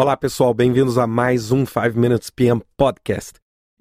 Olá, pessoal, bem-vindos a mais um 5 Minutes PM Podcast.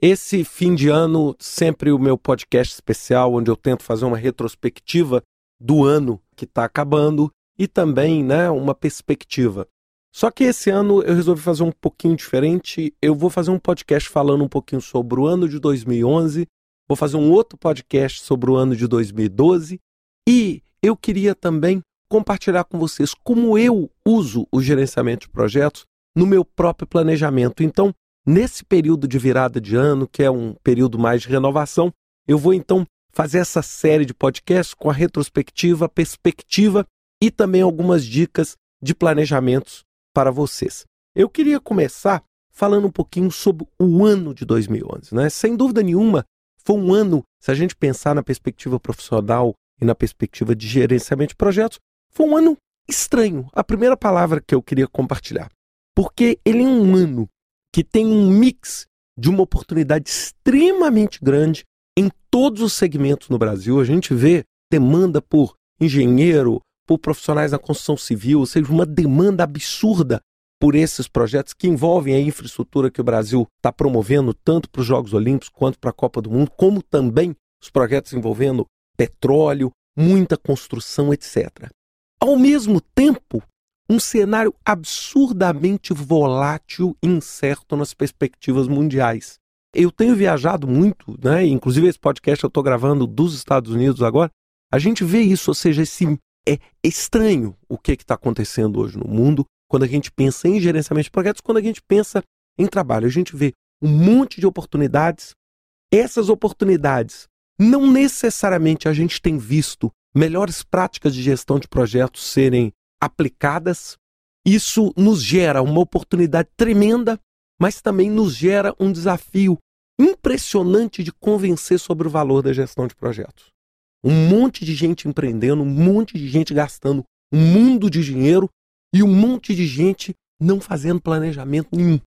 Esse fim de ano, sempre o meu podcast especial, onde eu tento fazer uma retrospectiva do ano que está acabando e também né, uma perspectiva. Só que esse ano eu resolvi fazer um pouquinho diferente. Eu vou fazer um podcast falando um pouquinho sobre o ano de 2011, vou fazer um outro podcast sobre o ano de 2012 e eu queria também compartilhar com vocês como eu uso o gerenciamento de projetos no meu próprio planejamento. Então, nesse período de virada de ano, que é um período mais de renovação, eu vou então fazer essa série de podcasts com a retrospectiva, perspectiva e também algumas dicas de planejamentos para vocês. Eu queria começar falando um pouquinho sobre o ano de 2011. Né? Sem dúvida nenhuma, foi um ano, se a gente pensar na perspectiva profissional e na perspectiva de gerenciamento de projetos, foi um ano estranho. A primeira palavra que eu queria compartilhar porque ele é um ano que tem um mix de uma oportunidade extremamente grande em todos os segmentos no Brasil. A gente vê demanda por engenheiro, por profissionais da construção civil, ou seja, uma demanda absurda por esses projetos que envolvem a infraestrutura que o Brasil está promovendo, tanto para os Jogos Olímpicos quanto para a Copa do Mundo, como também os projetos envolvendo petróleo, muita construção, etc. Ao mesmo tempo, um cenário absurdamente volátil e incerto nas perspectivas mundiais. Eu tenho viajado muito, né? Inclusive esse podcast eu estou gravando dos Estados Unidos agora. A gente vê isso, ou seja, esse é estranho o que está acontecendo hoje no mundo quando a gente pensa em gerenciamento de projetos, quando a gente pensa em trabalho. A gente vê um monte de oportunidades. Essas oportunidades não necessariamente a gente tem visto melhores práticas de gestão de projetos serem aplicadas. Isso nos gera uma oportunidade tremenda, mas também nos gera um desafio impressionante de convencer sobre o valor da gestão de projetos. Um monte de gente empreendendo, um monte de gente gastando um mundo de dinheiro e um monte de gente não fazendo planejamento nenhum.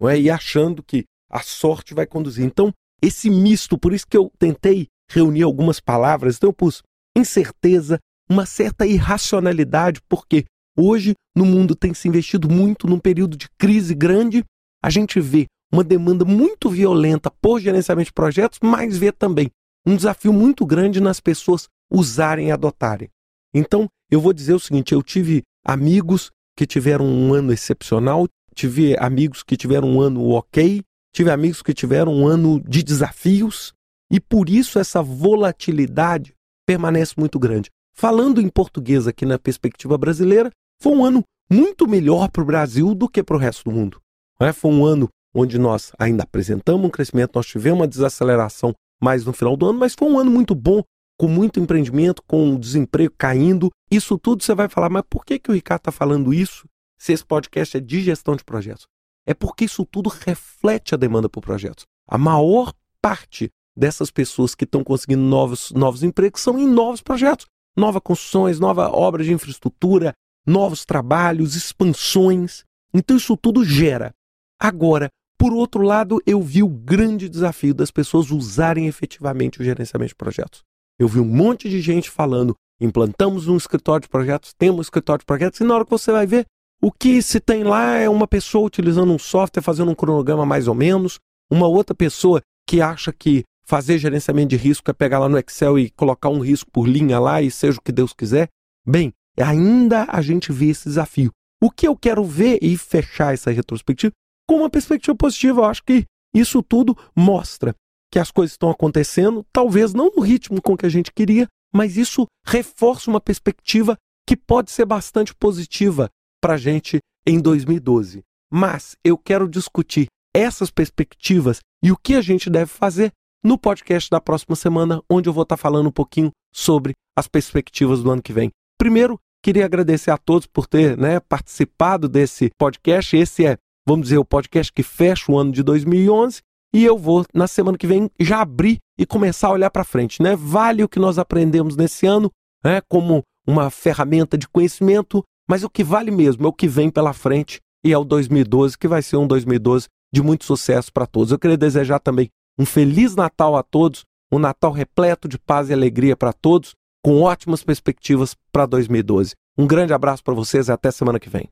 Não é? E achando que a sorte vai conduzir. Então, esse misto, por isso que eu tentei reunir algumas palavras, então eu pus incerteza, uma certa irracionalidade, porque hoje no mundo tem se investido muito num período de crise grande, a gente vê uma demanda muito violenta por gerenciamento de projetos, mas vê também um desafio muito grande nas pessoas usarem e adotarem. Então, eu vou dizer o seguinte: eu tive amigos que tiveram um ano excepcional, tive amigos que tiveram um ano ok, tive amigos que tiveram um ano de desafios, e por isso essa volatilidade permanece muito grande. Falando em português aqui na perspectiva brasileira, foi um ano muito melhor para o Brasil do que para o resto do mundo. É? Foi um ano onde nós ainda apresentamos um crescimento, nós tivemos uma desaceleração mais no final do ano, mas foi um ano muito bom, com muito empreendimento, com o desemprego caindo. Isso tudo você vai falar, mas por que, que o Ricardo está falando isso se esse podcast é de gestão de projetos? É porque isso tudo reflete a demanda por projetos. A maior parte dessas pessoas que estão conseguindo novos, novos empregos são em novos projetos novas construções, nova obra de infraestrutura, novos trabalhos, expansões. Então isso tudo gera. Agora, por outro lado, eu vi o grande desafio das pessoas usarem efetivamente o gerenciamento de projetos. Eu vi um monte de gente falando: implantamos um escritório de projetos, temos um escritório de projetos, e na hora que você vai ver, o que se tem lá é uma pessoa utilizando um software, fazendo um cronograma mais ou menos, uma outra pessoa que acha que fazer gerenciamento de risco é pegar lá no Excel e colocar um risco por linha lá e seja o que Deus quiser. Bem, ainda a gente vê esse desafio. O que eu quero ver e fechar essa retrospectiva com uma perspectiva positiva. Eu acho que isso tudo mostra que as coisas estão acontecendo, talvez não no ritmo com que a gente queria, mas isso reforça uma perspectiva que pode ser bastante positiva para a gente em 2012. Mas eu quero discutir essas perspectivas e o que a gente deve fazer no podcast da próxima semana, onde eu vou estar falando um pouquinho sobre as perspectivas do ano que vem. Primeiro, queria agradecer a todos por ter né, participado desse podcast. Esse é, vamos dizer, o podcast que fecha o ano de 2011. E eu vou, na semana que vem, já abrir e começar a olhar para frente. Né? Vale o que nós aprendemos nesse ano né, como uma ferramenta de conhecimento, mas o que vale mesmo é o que vem pela frente e é o 2012, que vai ser um 2012 de muito sucesso para todos. Eu queria desejar também um feliz Natal a todos, um Natal repleto de paz e alegria para todos, com ótimas perspectivas para 2012. Um grande abraço para vocês e até semana que vem.